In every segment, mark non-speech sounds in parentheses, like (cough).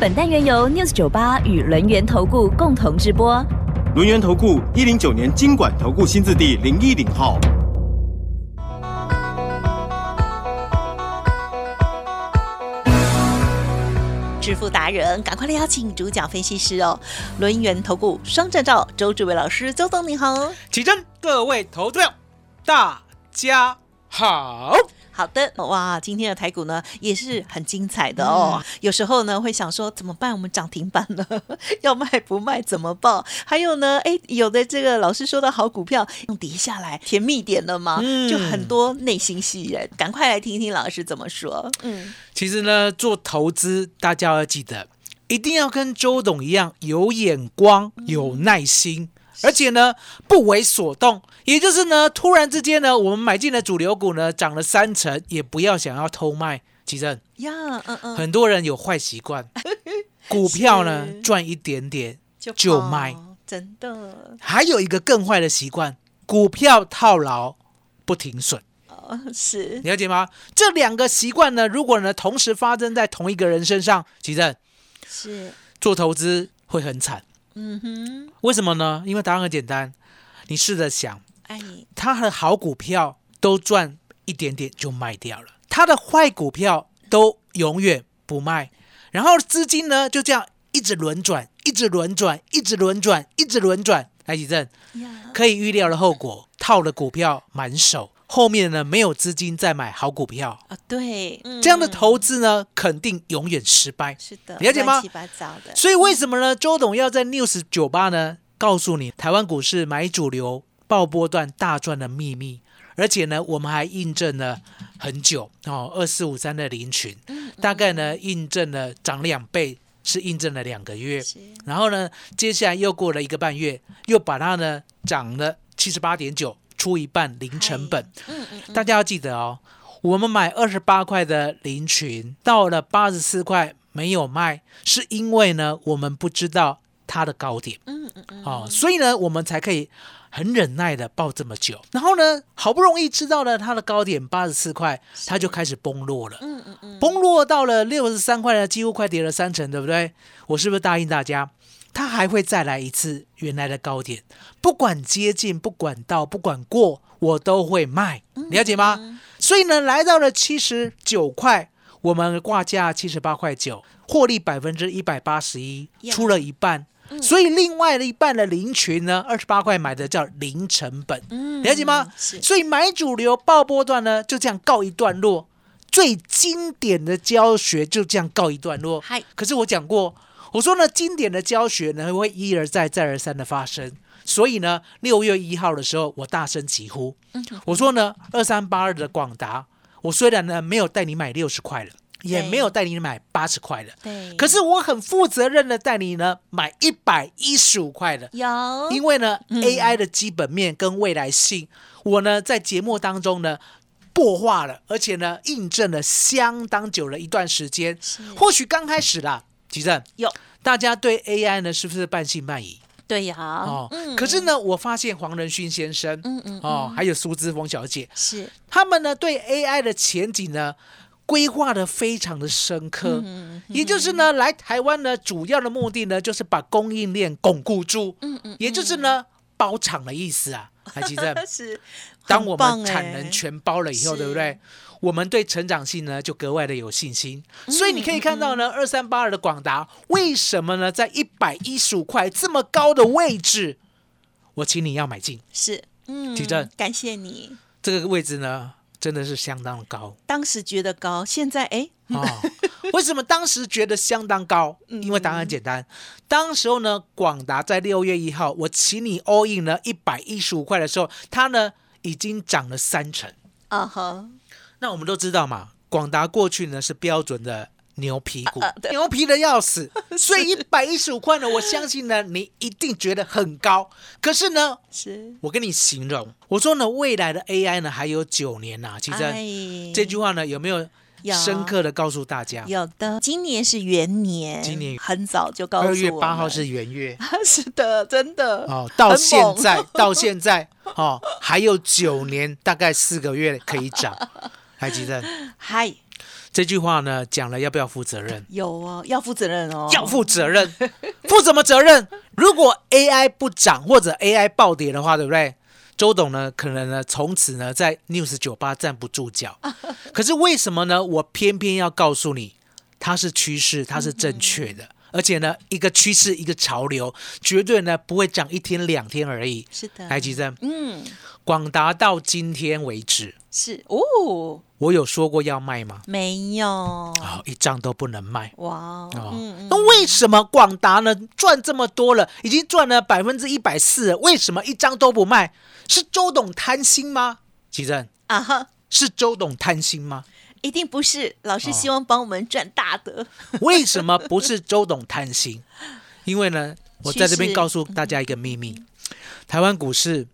本单元由 News 九八与轮源投顾共同直播。轮源投顾一零九年经管投顾新字第零一零号。致富达人，赶快来邀请主讲分析师哦！轮源投顾双证照周志伟老师，周总你好。起真，各位投资者，大家好。好的，哇，今天的台股呢也是很精彩的哦。有时候呢会想说怎么办？我们涨停板了，(laughs) 要卖不卖？怎么报？还有呢，哎，有的这个老师说的好股票用跌下来，甜蜜点了吗？就很多内心戏人，赶快来听听老师怎么说。嗯，其实呢，做投资大家要记得，一定要跟周董一样有眼光、有耐心。而且呢，不为所动，也就是呢，突然之间呢，我们买进的主流股呢，涨了三成，也不要想要偷卖。其正呀，嗯嗯，很多人有坏习惯，(laughs) 股票呢赚一点点就卖，真的。还有一个更坏的习惯，股票套牢不停损。哦，是，了解吗？这两个习惯呢，如果呢同时发生在同一个人身上，其正是做投资会很惨。嗯哼，为什么呢？因为答案很简单，你试着想，哎，他的好股票都赚一点点就卖掉了，他的坏股票都永远不卖，然后资金呢就这样一直轮转，一直轮转，一直轮转，一直轮转。来，吉正，可以预料的后果，套了股票满手。后面呢没有资金再买好股票啊？对，这样的投资呢肯定永远失败。是的，了解吗？乱七八糟的。所以为什么呢？周董要在 News 酒吧呢告诉你台湾股市买主流爆波段大赚的秘密，而且呢我们还印证了很久哦，二四五三的林群，大概呢印证了涨两倍是印证了两个月，然后呢接下来又过了一个半月，又把它呢涨了七十八点九。出一半零成本，嗯嗯，大家要记得哦，我们买二十八块的零群，到了八十四块没有卖，是因为呢我们不知道它的高点，嗯嗯嗯，哦，所以呢我们才可以很忍耐的抱这么久，然后呢好不容易知道了它的高点八十四块，它就开始崩落了，嗯嗯嗯，崩落到了六十三块呢，几乎快跌了三成，对不对？我是不是答应大家？它还会再来一次原来的高点，不管接近，不管到，不管过，我都会卖，了解吗？所以呢，来到了七十九块，我们挂价七十八块九，获利百分之一百八十一，出了一半，所以另外的一半的零群呢，二十八块买的叫零成本，了解吗？所以买主流爆波段呢，就这样告一段落，最经典的教学就这样告一段落。嗨，可是我讲过。我说呢，经典的教学呢会一而再、再而三的发生，所以呢，六月一号的时候，我大声疾呼，我说呢，二三八二的广达，我虽然呢没有带你买六十块了，也没有带你买八十块了，对，可是我很负责任的带你呢买一百一十五块的，有，因为呢，AI 的基本面跟未来性，我呢在节目当中呢破化了，而且呢印证了相当久了一段时间，或许刚开始啦。吉正有，大家对 AI 呢是不是半信半疑？对呀，哦，可是呢，我发现黄仁勋先生，嗯嗯，哦，还有苏姿峰小姐，是。他们呢对 AI 的前景呢规划的非常的深刻，也就是呢来台湾呢主要的目的呢就是把供应链巩固住，嗯嗯，也就是呢包场的意思啊，还记得是，当我们产能全包了以后，对不对？我们对成长性呢就格外的有信心，所以你可以看到呢，二三八二的广达为什么呢，在一百一十五块这么高的位置，我请你要买进。是，嗯，提正，感谢你。这个位置呢，真的是相当高。当时觉得高，现在哎，哦，为什么当时觉得相当高？因为答案简单，当时候呢，广达在六月一号，我请你 all in 呢一百一十五块的时候，它呢已经涨了三成。啊哈。那我们都知道嘛，广达过去呢是标准的牛皮股牛皮的要死。(laughs) 所以一百一十五块呢，我相信呢，你一定觉得很高。可是呢，是我跟你形容，我说呢，未来的 AI 呢还有九年呐、其实哎这句话呢有没有有深刻的告诉大家？有的，今年是元年，今年很早就告诉我二，月八号是元月 (laughs) 是的，真的哦，到现在 (laughs) 到现在哦，还有九年，大概四个月可以涨。(laughs) 还记得嗨，这句话呢讲了要不要负责任？有哦，要负责任哦，要负责任，负什么责任？如果 AI 不涨或者 AI 暴跌的话，对不对？周董呢，可能呢从此呢在 News 酒吧站不住脚。可是为什么呢？我偏偏要告诉你，它是趋势，它是正确的，而且呢，一个趋势，一个潮流，绝对呢不会涨一天两天而已。是的，台积电，嗯，广达到今天为止，是。哦，我有说过要卖吗？没有，啊、一张都不能卖。哇，哦。嗯嗯，那为什么广达呢赚这么多了，已经赚了百分之一百四，为什么一张都不卖？是周董贪心吗？奇正，啊哈，是周董贪心吗？一定不是，老师哦希望帮我们赚大的，(laughs) 为什么不是周董贪心？因为呢，我在这边告诉大家一个秘密：台湾股市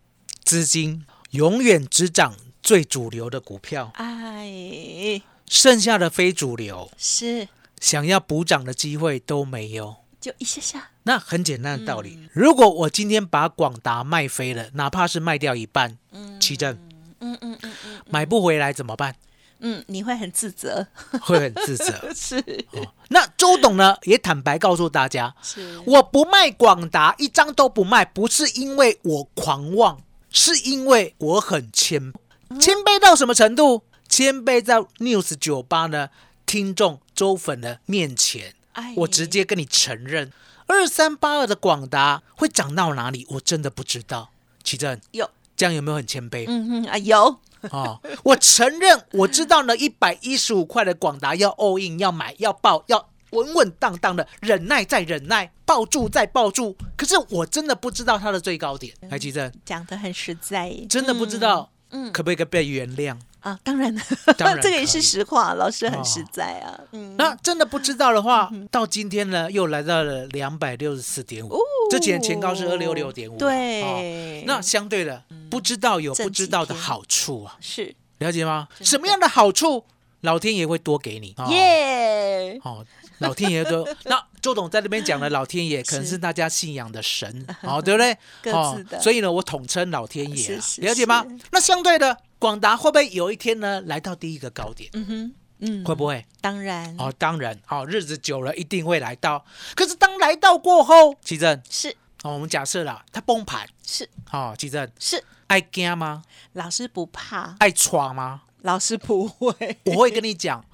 资金永远只涨最主流的股票，哎，剩下的非主流是，想要补涨的机会都没有。就一下下，那很简单的道理，如果我今天把广达卖飞了，哪怕是卖掉一半，奇正嗯。嗯嗯嗯买不回来怎么办？嗯，你会很自责，会很自责。(laughs) 是哦那周董呢也坦白告诉大家，是，我不卖广达，一张都不卖，不是因为我狂妄，是因为我很谦，谦卑到什么程度？谦卑在 News 酒吧呢听众周粉的面前，哎我直接跟你承认，二三八二的广达会涨到哪里，我真的不知道。奇正，有，这样有没有很谦卑？嗯嗯啊有，哦，我承认，我知道呢，一百一十五块的广达要 all in，要买，要抱，要稳稳当当的忍耐再忍耐，抱住再抱住。可是我真的不知道它的最高点，海基正讲的很实在，真的不知道，嗯可不可以被原谅？啊，当然，当然 (laughs) 这个也是实话，老师很哦实在啊，嗯，那真的不知道的话，到今天呢，又来到了两百六十四点五，之前前高是二六六点五，哦对，那相对的，不知道有不知道的好处啊，是了解吗？什么样的好处，老天爷会多给你。哦耶，哦，老天爷都 (laughs) 那周董在那边讲的老天爷，(laughs) 可能是是大家信仰的神，(laughs) 哦，对不对？各哦自的所以呢，我统称老天爷了解吗？那相对的，广达会不会有一天呢来到第一个高点？嗯哼，嗯，会不会？当然，哦，当然，哦，日子久了一定会来到。可是当来到过后，奇正，是。哦，我们假设啦，它崩盘，是。哦，奇正，是，爱惊吗？老师不怕，爱闯吗？老师不会，我会跟你讲，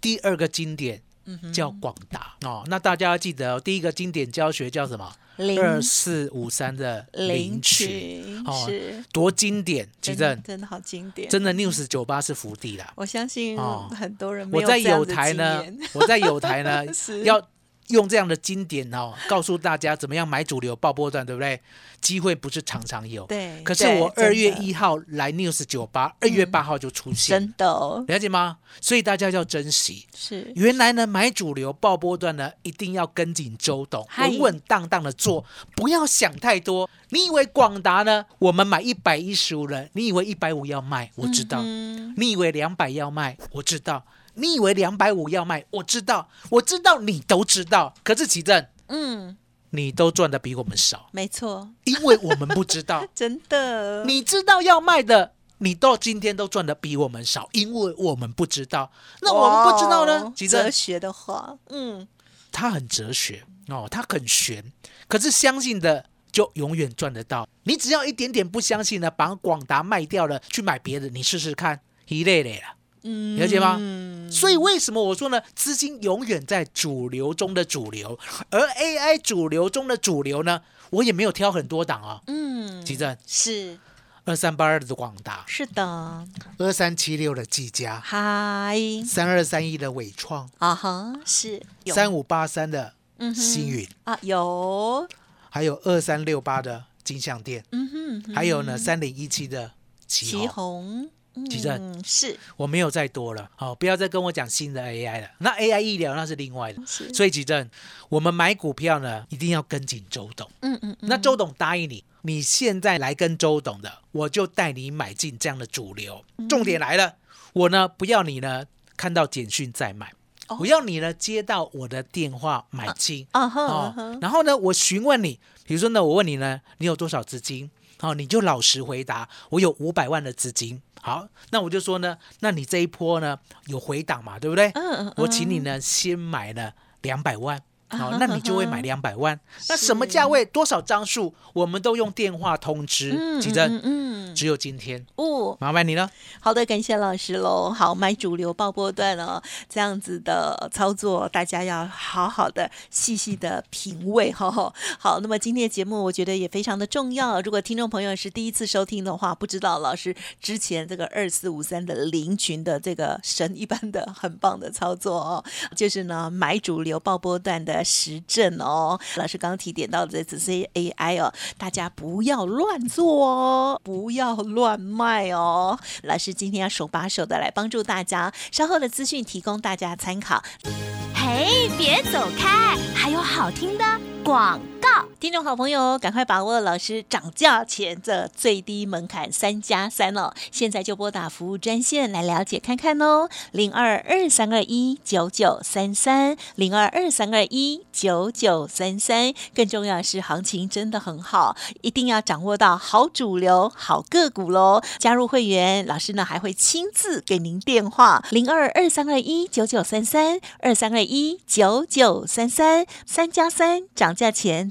第二个经典嗯叫广达哦。那大家要记得哦，第一个经典教学叫什么？二四五三的领领取取哦，是多经典！奇正，真的好经典，真的 News 酒吧是福地啦。我相信哦很多人没我在有有这样的台呢，我在有台呢 (laughs) 要用这样的经典哦，告诉大家怎么样买主流爆波段，对不对？机会不是常常有。对，可是我二月一号来 News 酒吧，二月八号就出现，真的。哦了解吗？所以大家要珍惜。是。原来呢，买主流爆波段呢，一定要跟紧周董，嗨。稳稳当当的做，不要想太多。你以为广达呢，我们买一百一十五了，你以为一百五要卖，我知道；嗯你以为两百要卖，我知道；你以为两百五要卖，我知道，我知道，你都知道。可是奇正，嗯，你都赚的比我们少，没错，因为我们不知道。(laughs) 真的，你知道要卖的，你到今天都赚的比我们少，因为我们不知道。那我们不知道呢奇正？哲学的话，嗯，他很哲学哦，他很玄，可是相信的就永远赚得到。你只要一点点不相信呢，把广达卖掉了，去买别的，你试试看，一累累了。嗯了解吗？嗯，所以为什么我说呢？资金永远在主流中的主流，而 AI 主流中的主流呢，我也没有挑很多档啊、嗯，吉正。是。二三八二的广达，是的，二三七六的技嘉，嗨，三二三一的伟创，啊哈，是。三五八三的嗯哼。星云，啊，有，还有二三六八的金像店，嗯哼，还有呢三零一七的旗旗。红，其正，嗯，是我没有再多了，好、不要再跟我讲新的 AI 了。那 AI 医疗那是另外的，所以吉正，我们买股票呢，一定要跟紧周董。嗯嗯嗯，那周董答应你，你现在来跟周董的，我就带你买进这样的主流。嗯重点来了，我呢不要你呢看到简讯再买，哦我要你呢接到我的电话买进。啊哈然后呢，我询问你，比如说呢，我问你呢，你有多少资金？哦，你就老实回答，我有五百万的资金。好，那我就说呢，那你这一波呢有回档嘛，对不对？嗯嗯，我请你呢先买了两百万。好、啊那你就会买 (laughs) 两百万。那什么价位、多少张数，我们都用电话通知。嗯，奇正，嗯嗯，只有今天，哦，麻烦你了。好的，感谢老师喽。好，买主流爆波段哦，这样子的操作，大家要好好的、细细的品味哈、(laughs) 哦。好，那么今天的节目我觉得也非常的重要。如果听众朋友是第一次收听的话，不知道老师之前这个二四五三的零群的这个神一般的很棒的操作哦，就是呢买主流爆波段实证哦。老师刚刚提点到的这些 AI 哦，大家不要乱做哦，不要乱卖哦。老师今天要手把手的来帮助大家，稍后的资讯提供大家参考。嘿，别走开，还有好听的广听众好朋友，赶快把握老师涨价前的最低门槛三加三哦！现在就拨打服务专线来了解看看哦，零二二三二一九九三三，零二二三二一九九三三。更重要的是，行情真的很好，一定要掌握到好主流、好个股喽！加入会员，老师呢还会亲自给您电话，零二二三二一九九三三，二三二一九九三三，三加三涨价前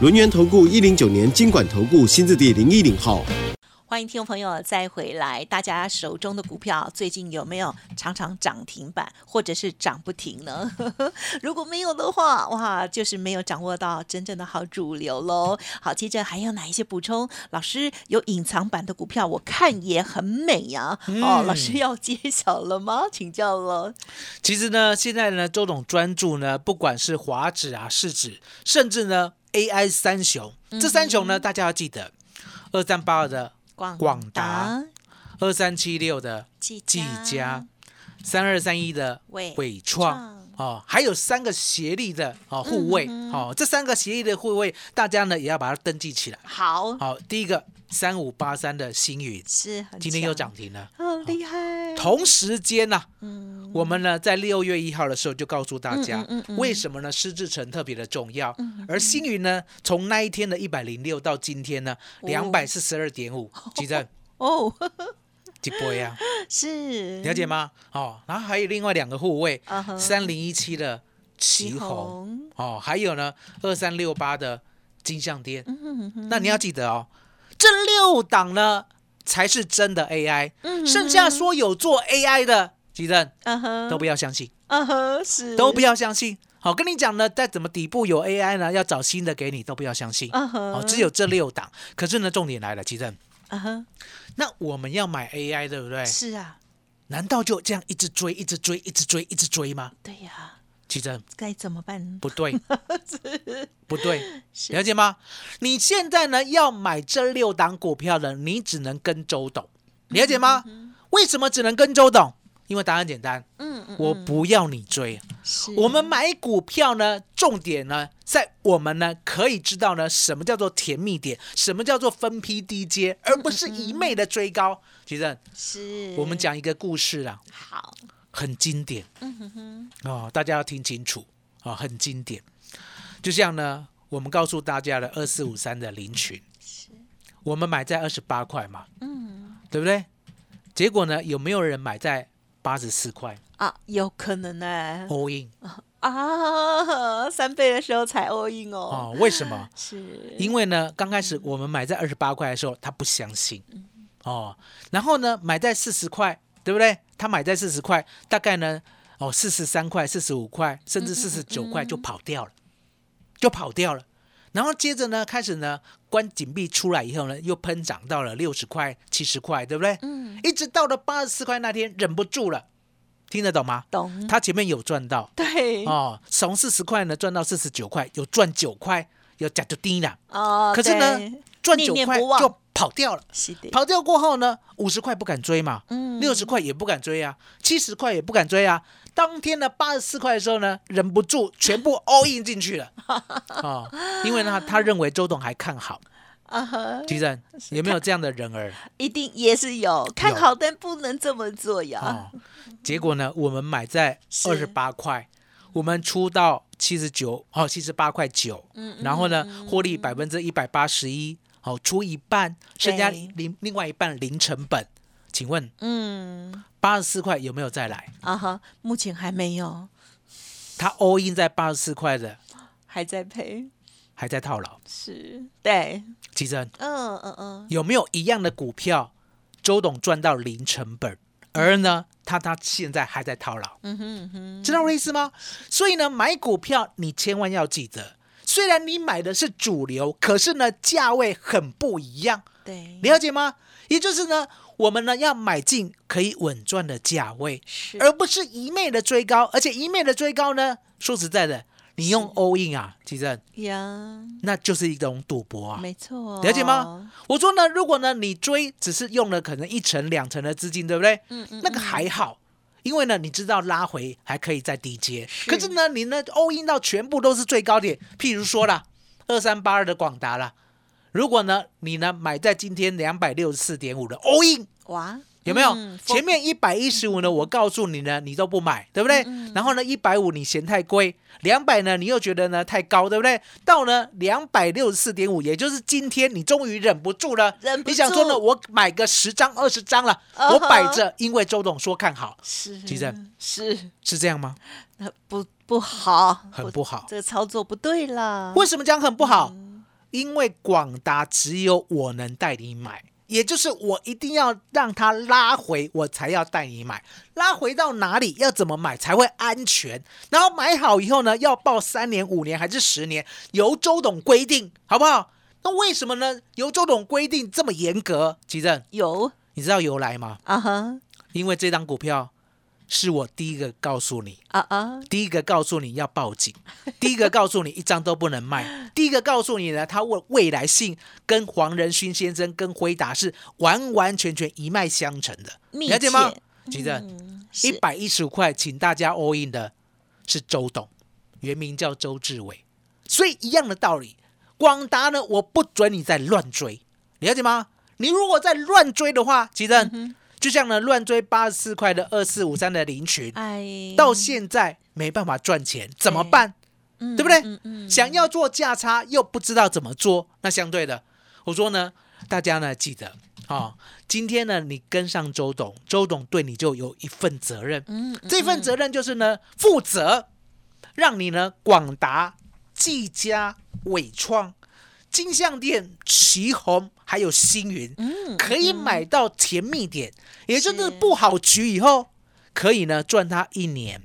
轮源投顾一零九年经管投顾新字第零一零号。欢迎听众朋友再回来，大家手中的股票最近有没有常常涨停板，或者是涨不停呢？(laughs) 如果没有的话，哇，就是没有掌握到真正的好主流喽。好，接着还有哪一些补充？老师有隐藏版的股票，我看也很美呀、哦，老师要揭晓了吗？请教了。其实呢，现在呢，周董专注呢，不管是华指啊、市指，甚至呢 AI 三雄，这三雄呢，大家要记得，二三八二的广广达、二三七六的技技嘉、三二三一的伟伟创。哦，还有三个协力的哦护卫、嗯哦，这三个协力的护卫，大家呢也要把它登记起来。好，好，第一个三五八三的星云，是今天又强涨停了。好厉害。同时间呢、嗯。我们呢在六月一号的时候就告诉大家，嗯嗯嗯嗯为什么呢？施志成特别的重要，而星云呢，从那一天的一百零六到今天呢，两百四十二点五，几正。(laughs) 哦，几波呀？(laughs) 是了解吗？哦，然后还有另外两个护卫三零一七的旗旗红，哦，还有呢二三六八的金相店。嗯哼那你要记得哦，这六档呢才是真的 AI，嗯剩下说有做 AI 的，吉正嗯哼，都不要相信，嗯哼，是都不要相信。好，跟你讲呢，在怎么底部有 AI 呢，要找新的给你，都不要相信。嗯只有这六档。可是呢，重点来了，吉正，嗯哼，那我们要买 AI，对不对？是啊，难道就这样一直追、一直追、一直追、一直追吗？对呀，啊，奇珍，该怎么办？不对，(laughs) 不对，是了解吗？你现在呢要买这六档股票的，你只能跟周董，了解吗？为什么只能跟周董？因为答案简单，嗯嗯，我不要你追。我们买股票呢，重点呢在我们呢可以知道呢什么叫做甜蜜点，什么叫做分批低阶，而不是一昧的追高。其实是我们讲一个故事啦，好，很经典嗯哼哼，哦，大家要听清楚啊、哦，很经典。就像呢，我们告诉大家的二四五三的林群，我们买在二十八块嘛，嗯对不对？结果呢，有没有人买在八十四块啊，有可能呢 all in (laughs) 啊，三倍的时候才 all in 哦，哦？为什么？(laughs) 是因为呢，刚开始我们买在二十八块的时候，他不相信嗯哦。然后呢，买在四十块对不对？他买在四十块，大概呢，哦，四十三块、四十五块，甚至四十九块就跑掉了，就跑掉了。然后接着呢，开始呢，关紧闭出来以后呢，又喷涨到了六十块、七十块，对不对？嗯，一直到了八十四块那天，忍不住了，听得懂吗？懂，他前面有赚到对，哦，从四十块呢赚到四十九块，有赚九块，有加就低了。哦，可是呢对，赚九块就跑掉了。跑掉过后呢，五十块不敢追嘛，嗯六十块也不敢追啊，七十块也不敢追啊。当天的八十四块的时候呢，忍不住全部 all in 进去了 (laughs) 哦，因为呢，他认为周董还看好。啊哈，其实有没有这样的人儿？一定也是有看好，但不能这么做呀。哦，结果呢，我们买在二十八块，我们出到七十九，哦，七十八块九，嗯然后呢，获利百分之一百八十一，哦，出一半，剩下对零另外一半零成本。请问嗯，八十四块有没有再来？啊哈，目前还没有，他 all in 在八十四块的，还在赔，还在套牢。是，对，其实嗯嗯嗯，有没有一样的股票，周董赚到零成本，而呢，他他现在还在套牢？嗯哼嗯哼，知道我的意思吗？所以呢，买股票你千万要记得，虽然你买的是主流，可是呢，价位很不一样，对，了解吗？也就是呢，我们呢要买进可以稳赚的价位，是，而不是一昧的追高，而且一昧的追高呢，说实在的，你用 all in 啊，其实呀，那就是一种赌博啊。没错，了解吗？我说呢，如果呢你追只是用了可能一成两成的资金，对不对？嗯嗯，那个还好，因为呢，你知道拉回还可以再低接。是。可是呢，你呢 all in 到全部都是最高点，譬如说啦，二三八二的广达啦，如果呢你呢买在今天两百六十四点五的 all in，哇，有没有？嗯前面一百一十五呢，我告诉你呢，你都不买，对不对？嗯然后呢，一百五你嫌太贵，两百呢你又觉得呢太高，对不对？到呢两百六十四点五，也就是今天你终于忍不住了，忍不你想说呢，我买个十张二十张了，我摆着，因为周董说看好，是，其实是，是这样吗？那不不好，很不好。这个操作不对啦。为什么讲很不好？嗯因为广达只有我能带你买，也就是我一定要让它拉回，我才要带你买。拉回到哪里，要怎么买才会安全？然后买好以后呢，要报三年、五年还是十年，由周董规定，好不好？那为什么呢？由周董规定这么严格？吉正，有你知道由来吗？啊哈因为这张股票是我第一个告诉你，啊啊，第一个告诉你要报警，(laughs) 第一个告诉你一张都不能卖，(laughs) 第一个告诉你呢，他未未来性跟黄仁勋先生跟辉达是完完全全一脉相承的，密了解吗？切？记得嗯一百一十五块，请大家 all in 的是周董，原名叫周志伟，所以一样的道理，广达呢，我不准你再乱追，了解吗？你如果再乱追的话，其实、就像呢乱追八十四块的二四五三的林群，哎，到现在没办法赚钱，怎么办？嗯对不对？嗯嗯想要做价差又不知道怎么做，那相对的，我说呢，大家呢记得啊、今天呢你跟上周董，周董对你就有一份责任，嗯，嗯。这份责任就是呢负责让你呢广达、技嘉、伟创、金相店、旗红还有星云，嗯可以买到甜蜜点，也就是是布好局以后，可以呢赚它一年，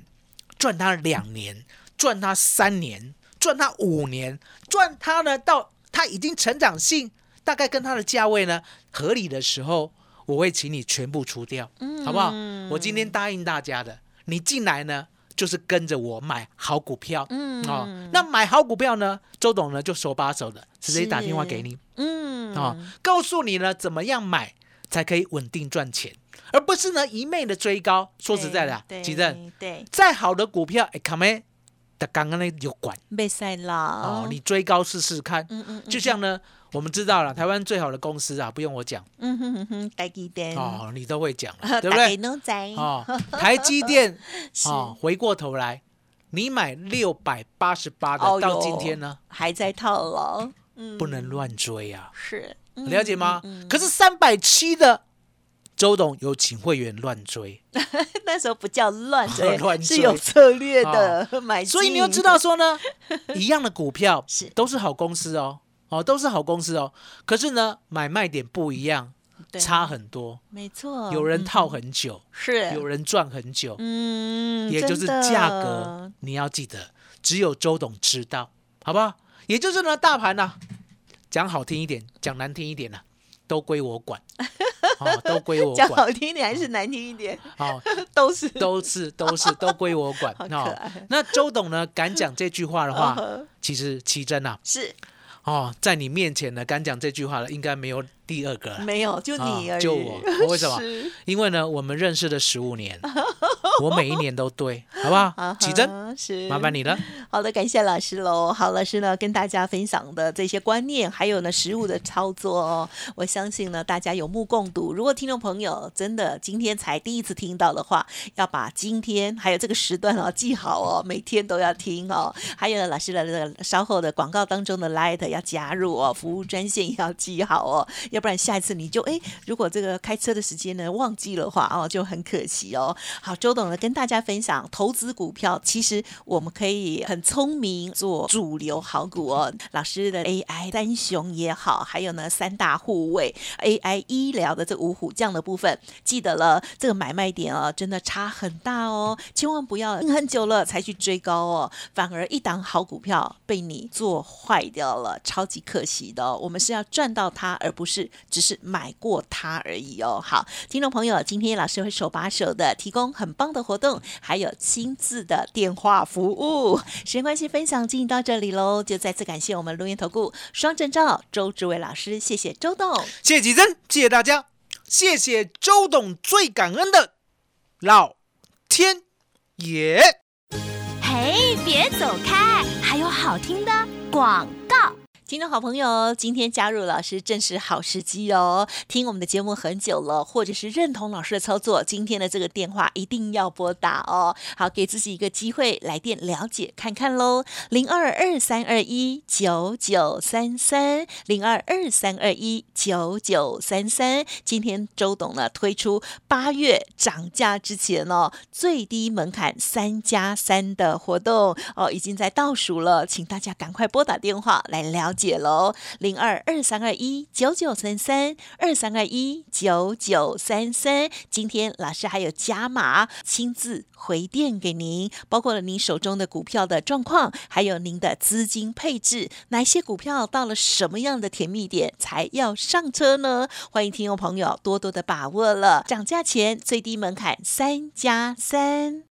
赚它两年，赚它三年，赚它五年，赚它呢到它已经成长性大概跟它的价位呢合理的时候，我会请你全部出掉，嗯好不好？我今天答应大家的，你进来呢就是跟着我买好股票，嗯。哦，那买好股票呢，周董呢就手把手的直接打电话给你，嗯。啊、告诉你呢怎么样买才可以稳定赚钱，而不是呢一昧的追高。说实在的啊，对其实对，再好的股票，哎，看没？的刚刚那有管。被塞啦。哦，你追高试试看。嗯嗯。就像呢，我们知道了，台湾最好的公司啊，不用我讲。嗯哼哼哼，台积电。哦，你都会讲了，(laughs) 对不对？哦，台积电 (laughs) 是。哦，回过头来，你买六百八十八的，哦到今天呢，还在套牢，嗯，不能乱追啊。是。了解吗？嗯嗯可是三百七的周董有请会员乱追，(laughs) 那时候不叫乱追，乱追。是有策略的买进，所以你要知道说呢，一样的股票是。都是好公司哦，哦都是好公司哦。可是呢，买卖点不一样，差很多，没错，有人套嗯很久，是有人赚很久，嗯，也就是价格，你要记得，只有周董知道，好不好？也就是呢，大盘呢、讲好听一点，讲难听一点呢、都归我管，(laughs) 哦，都归我讲管，好听一点还是难听一点，哦，都是都是都是都归我管 (laughs) 好哦。那周董呢，敢讲这句话的嗯话，其实奇珍啊，是哦，在你面前呢，敢讲这句话了，应该没有第二个了。(laughs) 没有，就你而已，啊就我我为什么 (laughs) 因为呢，我们认识了十五年，(laughs) 我每一年都对，好不好？奇珍，啊是麻烦你了。好的，感谢老师喽。好，老师呢跟大家分享的这些观念，还有呢实物的操作哦，我相信呢大家有目共睹。如果听众朋友真的今天才第一次听到的话，要把今天还有这个时段哦记好哦，每天都要听哦。还有呢老师的这个稍后的广告当中的 Light 要加入哦，服务专线要记好哦，要不然下一次你就哎，如果这个开车的时间呢忘记了话哦，就很可惜哦。好，周董呢跟大家分享投资股票，其实我们可以很聪明做主流好股哦。老师的 AI 三雄也好，还有呢三大护卫 AI 医疗的这五虎将的部分，记得了这个买卖点哦，真的差很大哦，千万不要很久了才去追高哦，反而一档好股票被你做坏掉了，超级可惜的哦。我们是要赚到它，而不是只是买过它而已哦。好，听众朋友，今天老师会手把手的提供很棒的活动，还有亲自的电话服务。时间关系，分享进行到这里喽，就再次感谢我们录音投顾双证照周志伟老师，谢谢周董。谢谢吉珍，谢谢大家，谢谢周董，最感恩的老天爷。嘿，别走开，还有好听的广告。听众好朋友，今天加入老师正是好时机哦！听我们的节目很久了，或者是认同老师的操作，今天的这个电话一定要拨打哦。好，给自己一个机会来电了解看看喽，零二二三二一九九三三，零二二三二一九九三三。今天周董呢推出八月涨价之前哦，最低门槛三加三的活动哦，已经在倒数了，请大家赶快拨打电话来了解解喽，零二二三二一九九三三二三二一九九三三。今天老师还有加码，亲自回电给您，包括了您手中的股票的状况，还有您的资金配置，哪些股票到了什么样的甜蜜点才要上车呢？欢迎听众朋友多多的把握了，涨价前最低门槛三加三。